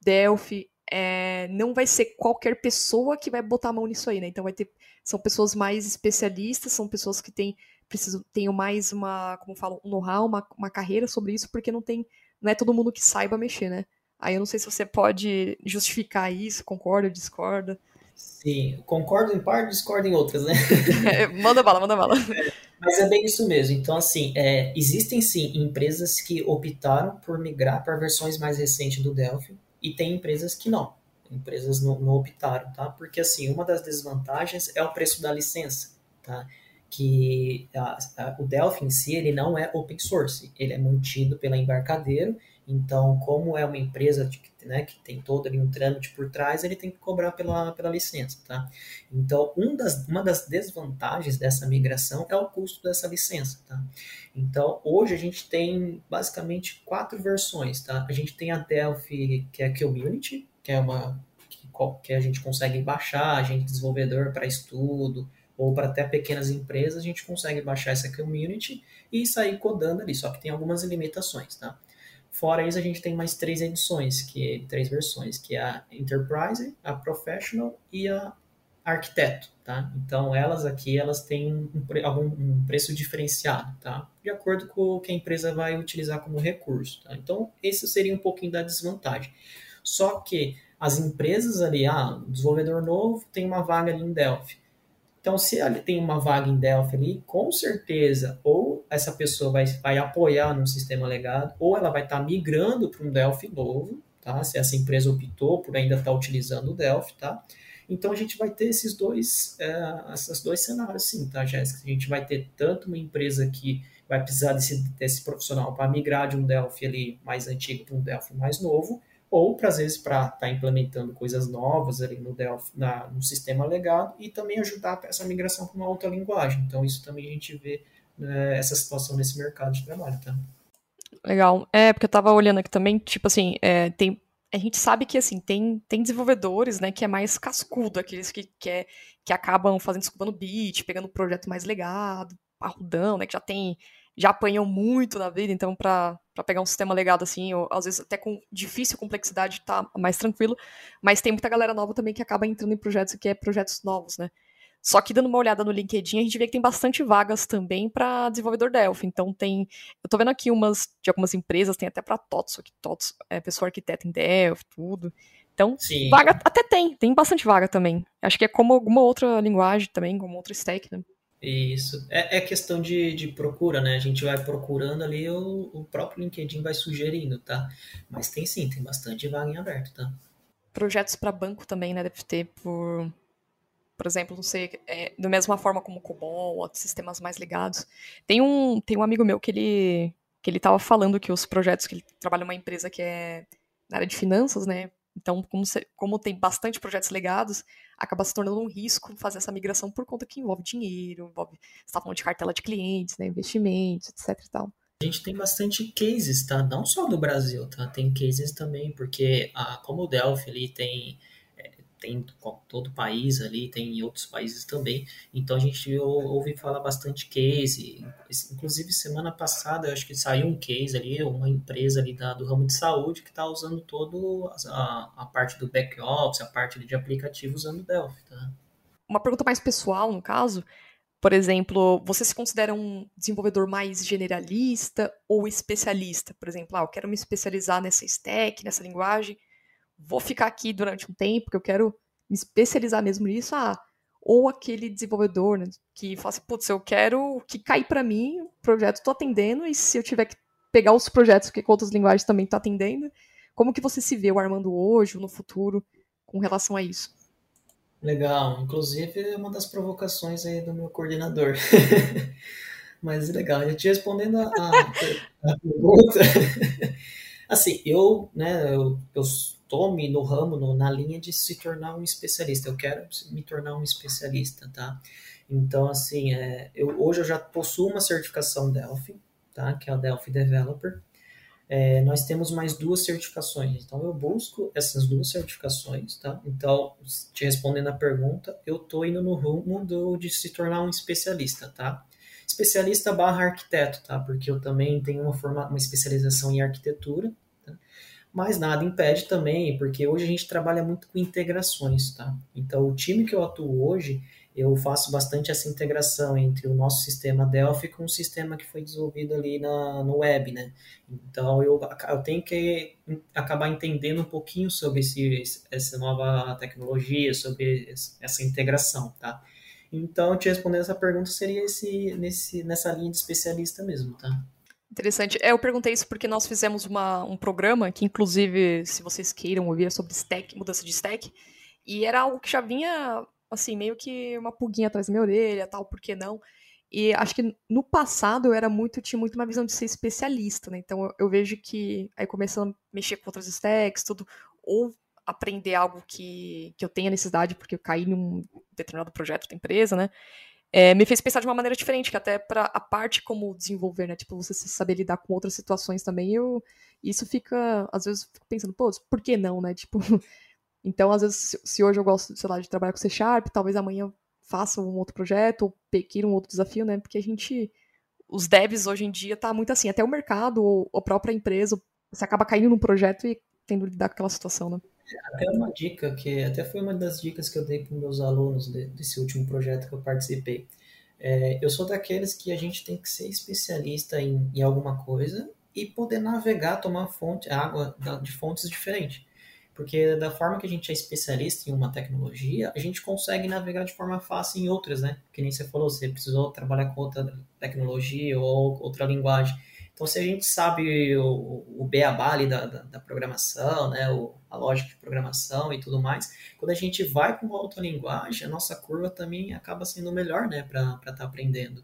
Delphi, é, não vai ser qualquer pessoa que vai botar a mão nisso aí, né? Então vai ter. São pessoas mais especialistas, são pessoas que têm, precisam, tenham mais uma, como falo, um know-how, uma, uma carreira sobre isso, porque não tem. Não é todo mundo que saiba mexer, né? Aí eu não sei se você pode justificar isso, concorda, discorda. Sim, concordo em parte, discordo em outras, né? Manda bala, manda bala. É, mas é bem isso mesmo. Então, assim, é, existem sim empresas que optaram por migrar para versões mais recentes do Delphi e tem empresas que não. Empresas não, não optaram, tá? Porque, assim, uma das desvantagens é o preço da licença, tá? Que a, a, o Delphi em si, ele não é open source, ele é mantido pela embarcadeiro então, como é uma empresa de, né, que tem todo ali um trâmite por trás, ele tem que cobrar pela, pela licença, tá? Então, um das, uma das desvantagens dessa migração é o custo dessa licença, tá? Então, hoje a gente tem basicamente quatro versões, tá? A gente tem a Delphi, que é a Community, que é uma que, que a gente consegue baixar, a gente desenvolvedor para estudo, ou para até pequenas empresas, a gente consegue baixar essa community e sair codando ali, só que tem algumas limitações, tá? Fora isso, a gente tem mais três edições, que três versões, que é a Enterprise, a Professional e a arquiteto, tá? Então elas aqui elas têm um, um preço diferenciado, tá? De acordo com o que a empresa vai utilizar como recurso, tá? Então esse seria um pouquinho da desvantagem. Só que as empresas ali, ah, desenvolvedor novo tem uma vaga ali em Delphi. Então, se ele tem uma vaga em Delphi ali, com certeza, ou essa pessoa vai, vai apoiar no sistema legado, ou ela vai estar tá migrando para um Delphi novo, tá? Se essa empresa optou por ainda estar tá utilizando o Delphi, tá? Então a gente vai ter esses dois, uh, esses dois cenários, sim, tá, Jéssica? A gente vai ter tanto uma empresa que vai precisar desse, desse profissional para migrar de um Delphi ali mais antigo para um Delphi mais novo, ou para às vezes para estar tá implementando coisas novas ali no Delphi, na, no sistema legado e também ajudar essa migração para uma outra linguagem. Então isso também a gente vê né, essa situação nesse mercado de trabalho, tá? Legal. É, porque eu estava olhando aqui também, tipo assim, é, tem a gente sabe que assim tem, tem desenvolvedores né que é mais cascudo aqueles que, que, é, que acabam fazendo desculpando beat pegando projeto mais legado parrudão né que já tem já apanham muito na vida, então para pegar um sistema legado assim, ou às vezes até com difícil complexidade tá mais tranquilo, mas tem muita galera nova também que acaba entrando em projetos que é projetos novos, né? Só que dando uma olhada no LinkedIn, a gente vê que tem bastante vagas também para desenvolvedor Delphi. Então tem, eu tô vendo aqui umas de algumas empresas, tem até para TOTS, que TOTS é pessoa arquiteta em Delphi, tudo. Então, Sim. vaga até tem, tem bastante vaga também. Acho que é como alguma outra linguagem também, como outro stack, né? Isso. É, é questão de, de procura, né? A gente vai procurando ali, o, o próprio LinkedIn vai sugerindo, tá? Mas tem sim, tem bastante vaga em aberto, tá? Projetos para banco também, né? Deve ter por. Por exemplo, não sei, é, da mesma forma como COBOL, outros sistemas mais ligados. Tem um, tem um amigo meu que ele, que ele tava falando que os projetos que ele trabalha numa empresa que é na área de finanças, né? Então, como, se, como tem bastante projetos legados, acaba se tornando um risco fazer essa migração por conta que envolve dinheiro, envolve, você está falando de cartela de clientes, né, investimentos, etc e tal. A gente tem bastante cases, tá? Não só do Brasil, tá? Tem cases também, porque a, como o Delphi ali tem tem todo o país ali, tem em outros países também. Então a gente ouve falar bastante case. Inclusive semana passada eu acho que saiu um case ali, uma empresa ali da, do ramo de saúde que está usando todo a, parte do back office, a parte de aplicativo usando Delphi, tá? Uma pergunta mais pessoal, no caso, por exemplo, você se considera um desenvolvedor mais generalista ou especialista? Por exemplo, ah, eu quero me especializar nessa stack, nessa linguagem, vou ficar aqui durante um tempo, porque eu quero me especializar mesmo nisso, ah, ou aquele desenvolvedor, né, que fala assim, putz, eu quero que cair para mim, o projeto estou atendendo, e se eu tiver que pegar os projetos que com outras linguagens também estou atendendo, como que você se vê o Armando hoje ou no futuro com relação a isso? Legal, inclusive é uma das provocações aí do meu coordenador. Mas legal, eu te respondendo a, a, a pergunta. assim, eu, né, eu, eu tome no ramo, no, na linha de se tornar um especialista. Eu quero me tornar um especialista, tá? Então, assim, é, eu, hoje eu já possuo uma certificação Delphi, tá? Que é a Delphi Developer. É, nós temos mais duas certificações. Então, eu busco essas duas certificações, tá? Então, te respondendo a pergunta, eu tô indo no rumo do, de se tornar um especialista, tá? Especialista barra arquiteto, tá? Porque eu também tenho uma, forma, uma especialização em arquitetura, mas nada impede também, porque hoje a gente trabalha muito com integrações, tá? Então, o time que eu atuo hoje, eu faço bastante essa integração entre o nosso sistema Delphi com o sistema que foi desenvolvido ali na, no web, né? Então, eu, eu tenho que acabar entendendo um pouquinho sobre esse, essa nova tecnologia, sobre essa integração, tá? Então, te respondendo essa pergunta, seria esse, nesse, nessa linha de especialista mesmo, tá? Interessante. É, eu perguntei isso porque nós fizemos uma, um programa que, inclusive, se vocês queiram ouvir, é sobre stack, mudança de stack. E era algo que já vinha, assim, meio que uma pulguinha atrás da minha orelha, tal, por que não? E acho que no passado eu era muito, tinha muito uma visão de ser especialista, né? Então eu, eu vejo que aí começando a mexer com outras stacks, tudo, ou aprender algo que, que eu tenha necessidade, porque eu caí num determinado projeto da empresa, né? É, me fez pensar de uma maneira diferente, que até para a parte como desenvolver, né? Tipo, você saber lidar com outras situações também, eu, isso fica, às vezes, fico pensando, pô, por que não, né? Tipo, então, às vezes, se hoje eu gosto, sei lá, de trabalhar com C Sharp, talvez amanhã faça um outro projeto, ou pequire um outro desafio, né? Porque a gente, os devs hoje em dia tá muito assim, até o mercado, ou a própria empresa, você acaba caindo num projeto e tendo que lidar com aquela situação, né? Até uma dica que até foi uma das dicas que eu dei para meus alunos de, desse último projeto que eu participei. É, eu sou daqueles que a gente tem que ser especialista em, em alguma coisa e poder navegar, tomar fonte, água de fontes diferentes. Porque da forma que a gente é especialista em uma tecnologia, a gente consegue navegar de forma fácil em outras, né? Que nem você falou, você precisou trabalhar com outra tecnologia ou outra linguagem. Então, se a gente sabe o, o beabá ali da, da, da programação, né, o, a lógica de programação e tudo mais, quando a gente vai para uma outra linguagem, a nossa curva também acaba sendo melhor, né, para estar tá aprendendo.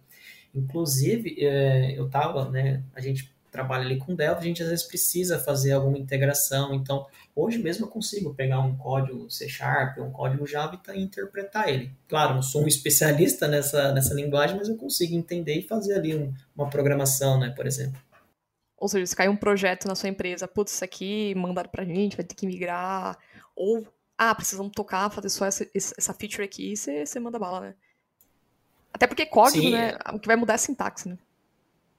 Inclusive, é, eu estava, né, a gente trabalha ali com Delphi, a gente às vezes precisa fazer alguma integração, então hoje mesmo eu consigo pegar um código C Sharp, um código Java e interpretar ele. Claro, não sou um especialista nessa, nessa linguagem, mas eu consigo entender e fazer ali um, uma programação, né, por exemplo. Ou seja, se cai um projeto na sua empresa, putz, isso aqui mandaram pra gente, vai ter que migrar, ou, ah, precisamos tocar, fazer só essa, essa feature aqui, você, você manda bala, né? Até porque código, Sim, né, é. o que vai mudar é a sintaxe, né?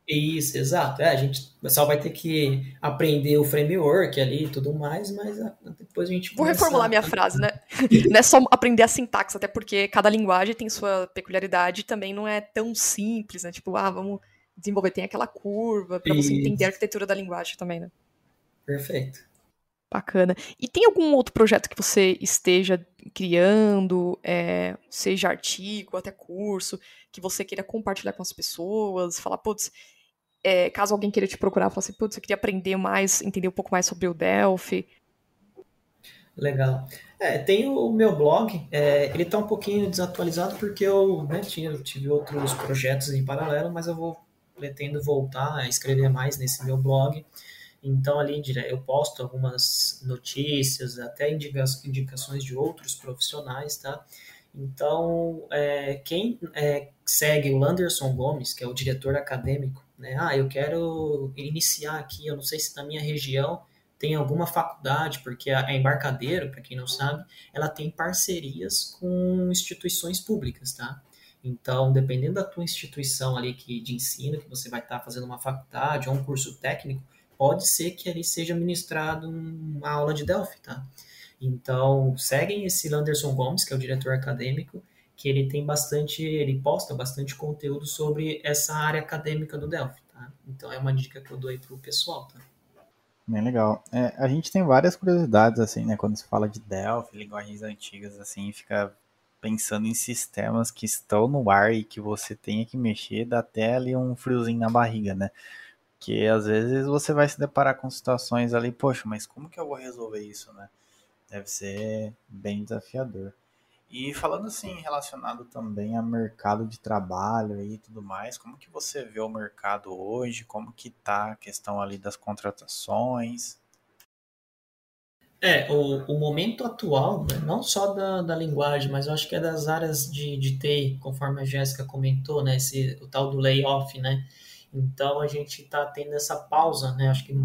Isso, exato. É, a gente só vai ter que aprender o framework ali e tudo mais, mas depois a gente. Vou reformular a... minha frase, né? não é só aprender a sintaxe, até porque cada linguagem tem sua peculiaridade e também não é tão simples, né? Tipo, ah, vamos desenvolver, tem aquela curva para você entender a arquitetura da linguagem também, né? Perfeito. Bacana. E tem algum outro projeto que você esteja criando, é, seja artigo, até curso, que você queira compartilhar com as pessoas, falar, putz, é, caso alguém queira te procurar, falar assim, putz, eu queria aprender mais, entender um pouco mais sobre o Delphi. Legal. É, tem o meu blog, é, ele está um pouquinho desatualizado porque eu né, tinha, tive outros projetos em paralelo, mas eu vou pretendo voltar a escrever mais nesse meu blog. Então, ali eu posto algumas notícias, até indicações de outros profissionais, tá? Então, é, quem é, segue o Landerson Gomes, que é o diretor acadêmico, né? Ah, eu quero iniciar aqui, eu não sei se na minha região tem alguma faculdade, porque a Embarcadeiro, para quem não sabe, ela tem parcerias com instituições públicas, tá? Então, dependendo da tua instituição ali que, de ensino, que você vai estar tá fazendo uma faculdade ou um curso técnico, pode ser que ali seja ministrado uma aula de Delphi, tá? Então, seguem esse Landerson Gomes, que é o diretor acadêmico, que ele tem bastante, ele posta bastante conteúdo sobre essa área acadêmica do Delphi, tá? Então, é uma dica que eu dou aí pro pessoal, tá? Bem legal. É, a gente tem várias curiosidades, assim, né? Quando se fala de Delphi, linguagens antigas, assim, fica pensando em sistemas que estão no ar e que você tenha que mexer, dá até ali um friozinho na barriga, né? Que às vezes você vai se deparar com situações ali, poxa, mas como que eu vou resolver isso, né? Deve ser bem desafiador. E falando assim, relacionado também a mercado de trabalho e tudo mais, como que você vê o mercado hoje? Como que tá a questão ali das contratações? É, o, o momento atual, né, não só da, da linguagem, mas eu acho que é das áreas de, de TI, conforme a Jéssica comentou, né, esse, o tal do layoff, né, então a gente está tendo essa pausa, né, acho que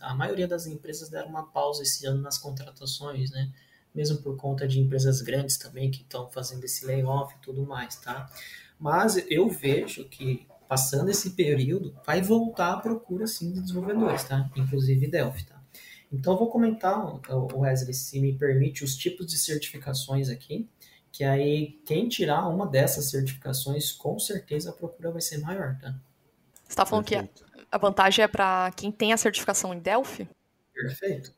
a maioria das empresas deram uma pausa esse ano nas contratações, né, mesmo por conta de empresas grandes também que estão fazendo esse layoff e tudo mais, tá? Mas eu vejo que passando esse período vai voltar a procura sim de desenvolvedores, tá? Inclusive Delphi, tá? Então, eu vou comentar, Wesley, se me permite, os tipos de certificações aqui, que aí quem tirar uma dessas certificações, com certeza a procura vai ser maior, tá? Você está falando Perfeito. que a vantagem é para quem tem a certificação em Delphi? Perfeito.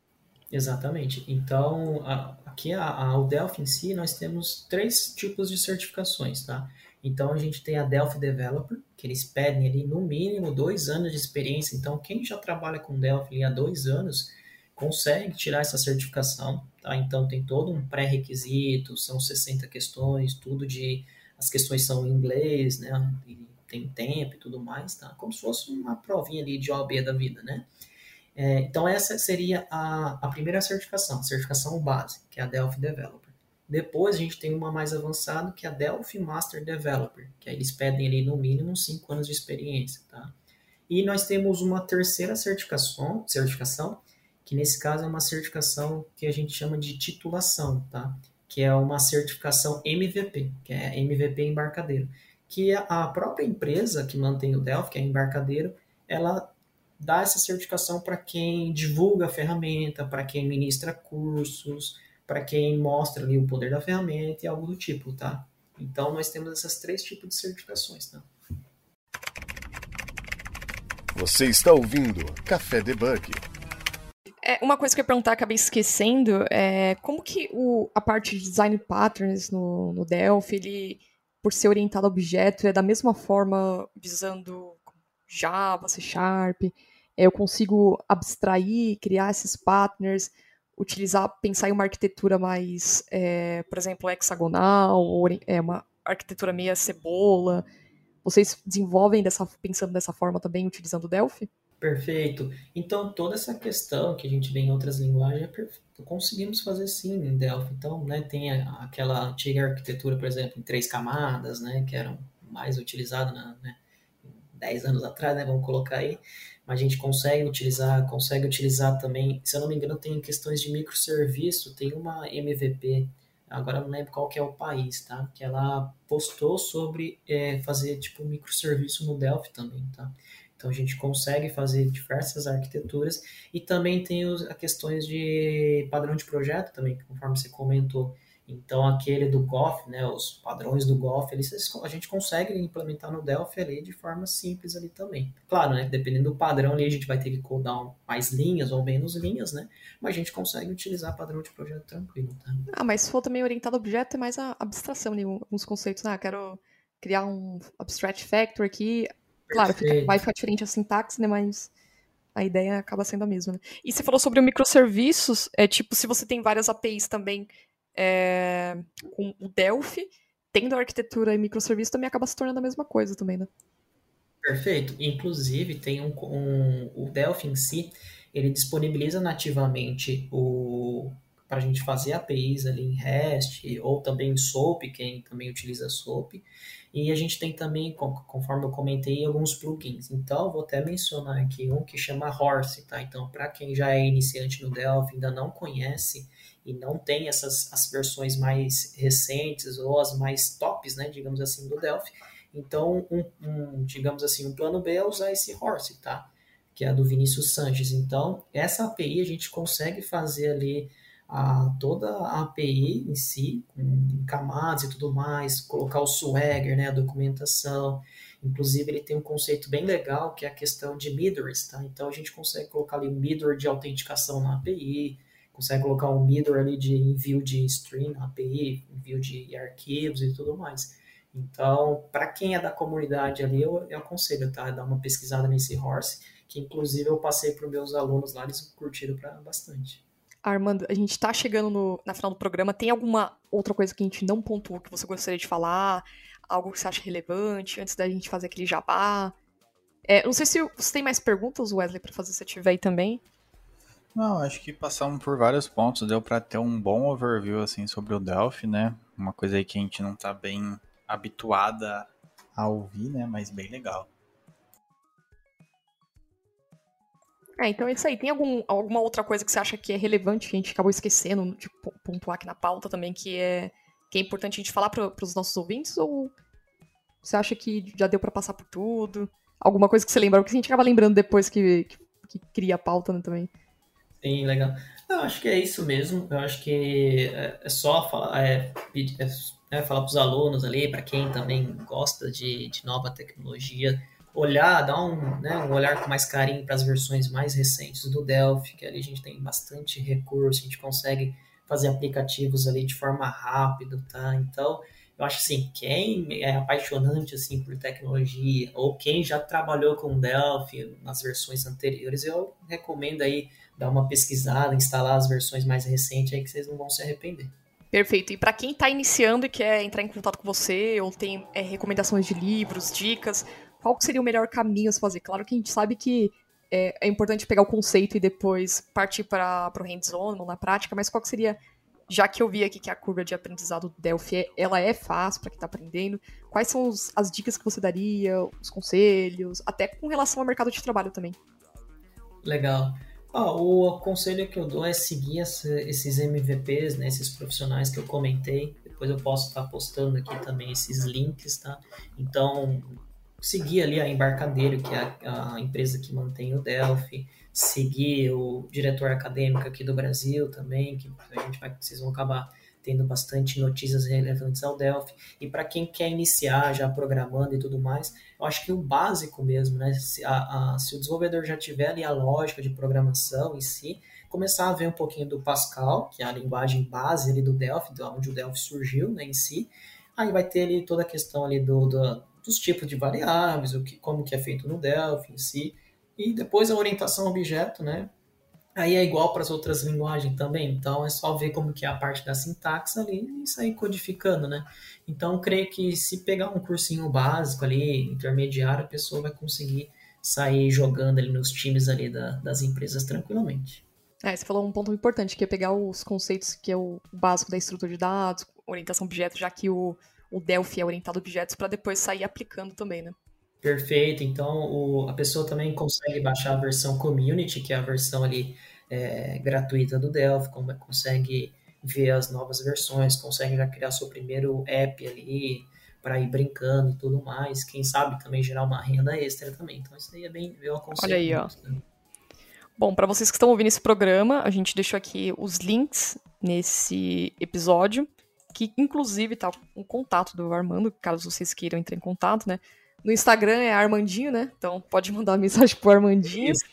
Exatamente. Então, a, aqui a, a, Delphi em si, nós temos três tipos de certificações, tá? Então, a gente tem a Delphi Developer, que eles pedem ali no mínimo dois anos de experiência. Então, quem já trabalha com Delphi há dois anos, consegue tirar essa certificação, tá? Então tem todo um pré-requisito, são 60 questões, tudo de as questões são em inglês, né? E tem tempo e tudo mais, tá? Como se fosse uma provinha ali de OAB da vida, né? É, então essa seria a, a primeira certificação, a certificação base, que é a Delphi Developer. Depois a gente tem uma mais avançada, que é a Delphi Master Developer, que aí eles pedem ali no mínimo 5 anos de experiência, tá? E nós temos uma terceira certificação, certificação que nesse caso é uma certificação que a gente chama de titulação, tá? Que é uma certificação MVP, que é MVP embarcadeiro, que a própria empresa que mantém o Delphi, que é embarcadeiro, ela dar essa certificação para quem divulga a ferramenta, para quem ministra cursos, para quem mostra ali o poder da ferramenta e algo do tipo, tá? Então nós temos esses três tipos de certificações, tá? Você está ouvindo Café Debug. É, uma coisa que eu ia perguntar, acabei esquecendo, é como que o, a parte de design patterns no, no Delphi, ele, por ser orientado a objeto, é da mesma forma visando Java, C Sharp, eu consigo abstrair, criar esses patterns, utilizar, pensar em uma arquitetura mais, é, por exemplo, hexagonal, ou é, uma arquitetura meia cebola, vocês desenvolvem dessa, pensando dessa forma também, utilizando o Delphi? Perfeito. Então, toda essa questão que a gente vê em outras linguagens, é conseguimos fazer sim em Delphi. Então, né, tem aquela antiga arquitetura, por exemplo, em três camadas, né, que eram mais utilizada na, né, 10 anos atrás, né, vamos colocar aí, mas a gente consegue utilizar, consegue utilizar também, se eu não me engano, tem questões de microserviço, tem uma MVP, agora não lembro qual que é o país, tá? Que ela postou sobre é, fazer tipo microserviço no Delphi também, tá? Então a gente consegue fazer diversas arquiteturas e também tem os, as questões de padrão de projeto também, conforme você comentou. Então aquele do Goff, né, os padrões do eles, a gente consegue implementar no Delphi ali de forma simples ali também. Claro, né, dependendo do padrão ali a gente vai ter que codar mais linhas ou menos linhas, né, mas a gente consegue utilizar padrão de projeto tranquilo, tá? Ah, mas se for também orientado a objeto é mais a abstração, né, alguns conceitos, ah, quero criar um abstract factor aqui, claro, fica, vai ficar diferente a sintaxe, né, mas a ideia acaba sendo a mesma, né? E você falou sobre o microserviços, é tipo, se você tem várias APIs também é, com o Delphi, tendo a arquitetura e microserviço, também acaba se tornando a mesma coisa também, né? Perfeito. Inclusive, tem um, um o Delphi em si, ele disponibiliza nativamente o para a gente fazer APIs ali em REST ou também em SOAP, quem também utiliza SOAP. E a gente tem também, conforme eu comentei, alguns plugins. Então, vou até mencionar aqui um que chama Horse, tá? Então, para quem já é iniciante no Delphi, ainda não conhece, e não tem essas as versões mais recentes ou as mais tops, né, digamos assim, do Delphi. Então, um, um, digamos assim, um plano B é usar esse Horse, tá? Que é a do Vinícius Sanches. Então, essa API a gente consegue fazer ali a, toda a API em si, com camadas e tudo mais, colocar o Swagger, né, a documentação. Inclusive, ele tem um conceito bem legal que é a questão de middlers, tá? Então, a gente consegue colocar ali middleware de autenticação na API, consegue colocar um middle ali de envio de stream, API, envio de arquivos e tudo mais. Então, para quem é da comunidade ali, eu, eu aconselho, tá? Dar uma pesquisada nesse Horse, que inclusive eu passei para os meus alunos lá, eles curtiram pra, bastante. Armando, a gente está chegando no, na final do programa. Tem alguma outra coisa que a gente não pontuou que você gostaria de falar? Algo que você acha relevante antes da gente fazer aquele jabá? É, não sei se você tem mais perguntas, Wesley, para fazer se tiver aí também. Não, acho que passamos por vários pontos, deu para ter um bom overview assim sobre o Delphi, né? Uma coisa aí que a gente não tá bem habituada a ouvir, né? Mas bem legal. É, então é isso aí. Tem algum, alguma outra coisa que você acha que é relevante, que a gente acabou esquecendo de pontuar aqui na pauta também, que é, que é importante a gente falar para os nossos ouvintes? Ou você acha que já deu para passar por tudo? Alguma coisa que você lembra? Que a gente acaba lembrando depois que, que, que cria a pauta né, também? Sim, legal. Eu acho que é isso mesmo. Eu acho que é, é só falar, é, é, é falar para os alunos ali, para quem também gosta de, de nova tecnologia, olhar, dar um, né, um olhar com mais carinho para as versões mais recentes do Delphi, que ali a gente tem bastante recurso, a gente consegue fazer aplicativos ali de forma rápida, tá? Então, eu acho assim, quem é apaixonante assim por tecnologia ou quem já trabalhou com Delphi nas versões anteriores, eu recomendo aí dar uma pesquisada, instalar as versões mais recentes aí que vocês não vão se arrepender. Perfeito. E para quem está iniciando e quer entrar em contato com você, ou tem é, recomendações de livros, dicas, qual seria o melhor caminho a se fazer? Claro que a gente sabe que é, é importante pegar o conceito e depois partir para o hands-on, na prática, mas qual seria, já que eu vi aqui que a curva de aprendizado do Delphi, é, ela é fácil para quem está aprendendo, quais são os, as dicas que você daria, os conselhos, até com relação ao mercado de trabalho também? Legal. Ah, o conselho que eu dou é seguir essa, esses MVPs, né, esses profissionais que eu comentei. Depois eu posso estar postando aqui também esses links, tá? Então, seguir ali a Embarcadeiro, que é a, a empresa que mantém o Delphi, seguir o diretor acadêmico aqui do Brasil também, que a gente vai, vocês vão acabar tendo bastante notícias relevantes ao Delphi. E para quem quer iniciar já programando e tudo mais, eu acho que o básico mesmo, né? Se, a, a, se o desenvolvedor já tiver ali a lógica de programação em si, começar a ver um pouquinho do Pascal, que é a linguagem base ali do Delphi, de onde o Delphi surgiu né, em si. Aí vai ter ali toda a questão ali do, do dos tipos de variáveis, o que, como que é feito no Delphi em si. E depois a orientação objeto, né? Aí é igual para as outras linguagens também, então é só ver como que é a parte da sintaxe ali e sair codificando, né? Então creio que se pegar um cursinho básico ali, intermediário, a pessoa vai conseguir sair jogando ali nos times ali da, das empresas tranquilamente. É, você falou um ponto importante, que é pegar os conceitos que é o básico da estrutura de dados, orientação objeto, já que o, o Delphi é orientado a objetos, para depois sair aplicando também, né? Perfeito. Então, o, a pessoa também consegue baixar a versão Community, que é a versão ali é, gratuita do Delphi, como, consegue ver as novas versões, consegue já criar seu primeiro app ali para ir brincando e tudo mais. Quem sabe também gerar uma renda extra também. Então, isso aí é bem, eu aconselho. Olha aí, ó. Né? Bom, para vocês que estão ouvindo esse programa, a gente deixou aqui os links nesse episódio, que inclusive tá um contato do Armando, caso vocês queiram entrar em contato, né? No Instagram é Armandinho, né? Então pode mandar mensagem pro Armandinho. Isso.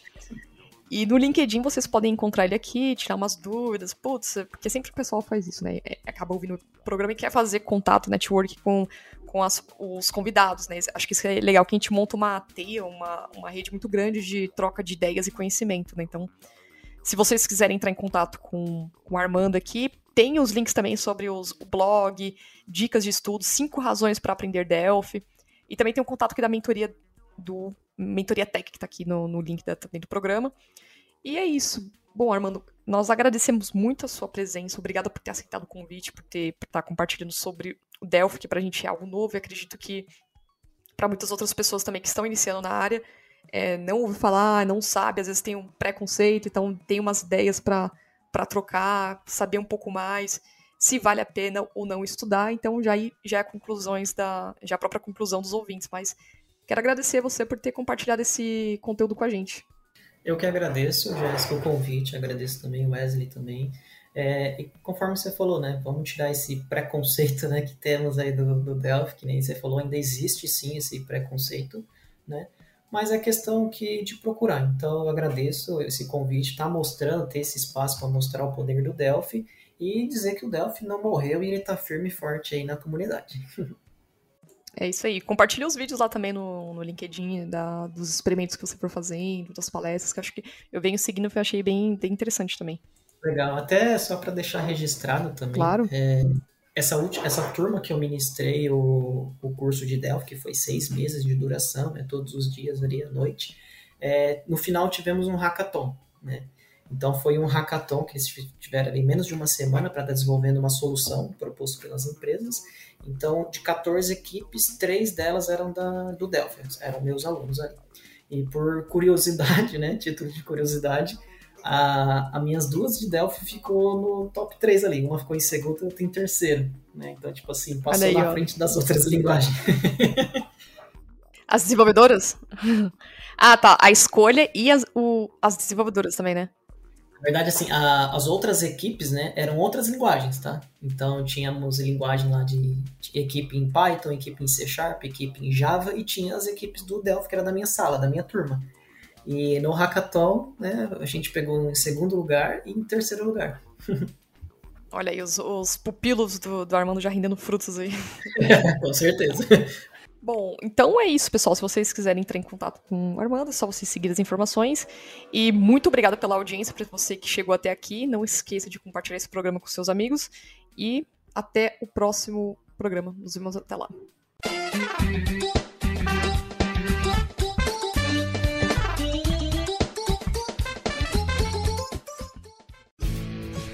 E no LinkedIn vocês podem encontrar ele aqui, tirar umas dúvidas. Putz, porque sempre o pessoal faz isso, né? É, acaba ouvindo o programa e quer fazer contato, network com, com as, os convidados, né? Acho que isso é legal, que a gente monta uma teia, uma, uma rede muito grande de troca de ideias e conhecimento, né? Então, se vocês quiserem entrar em contato com, com o Armando aqui, tem os links também sobre os, o blog, dicas de estudo, cinco razões para aprender Delphi. E também tem um contato aqui da mentoria do Mentoria Tech, que está aqui no, no link da, também do programa. E é isso. Bom, Armando, nós agradecemos muito a sua presença. Obrigada por ter aceitado o convite, por ter estar compartilhando sobre o Delphi, que para a gente é algo novo. E acredito que para muitas outras pessoas também que estão iniciando na área, é, não ouve falar, não sabe, às vezes tem um preconceito, então tem umas ideias para trocar, saber um pouco mais se vale a pena ou não estudar, então já, já é conclusões da. já é a própria conclusão dos ouvintes, mas quero agradecer você por ter compartilhado esse conteúdo com a gente. Eu que agradeço, Jéssica, o convite, agradeço também o Wesley também. É, e conforme você falou, né, vamos tirar esse preconceito né, que temos aí do, do Delphi, que nem você falou, ainda existe sim esse preconceito, né? Mas é questão que de procurar. Então eu agradeço esse convite, tá mostrando, ter esse espaço para mostrar o poder do Delphi e dizer que o Delphi não morreu e ele está firme e forte aí na comunidade. É isso aí. Compartilhe os vídeos lá também no, no LinkedIn da, dos experimentos que você for fazendo, das palestras, que acho que eu venho seguindo e eu achei bem, bem interessante também. Legal. Até só para deixar registrado também. Claro. É, essa, última, essa turma que eu ministrei o, o curso de Delphi, que foi seis meses de duração, né, todos os dias ali à noite, é, no final tivemos um hackathon, né? Então foi um hackathon que eles tiveram ali menos de uma semana para estar desenvolvendo uma solução proposta pelas empresas. Então, de 14 equipes, três delas eram da, do Delphi, eram meus alunos ali. E por curiosidade, né, título de curiosidade, a, as minhas duas de Delphi ficou no top 3 ali. Uma ficou em segundo e outra em terceiro. Né? Então, tipo assim, passou aí, na ó. frente das outras linguagens. As desenvolvedoras? ah, tá. A escolha e as, o, as desenvolvedoras também, né? Na verdade, assim, a, as outras equipes, né, eram outras linguagens, tá? Então, tínhamos linguagem lá de, de, equipe em Python, equipe em C Sharp, equipe em Java, e tinha as equipes do Delphi, que era da minha sala, da minha turma. E no Hackathon, né, a gente pegou em segundo lugar e em terceiro lugar. Olha aí, os, os pupilos do, do Armando já rendendo frutos aí. Com certeza. Bom, então é isso, pessoal. Se vocês quiserem entrar em contato com o Armando, é só vocês seguir as informações. E muito obrigada pela audiência, para você que chegou até aqui. Não esqueça de compartilhar esse programa com seus amigos. E até o próximo programa. Nos vemos até lá.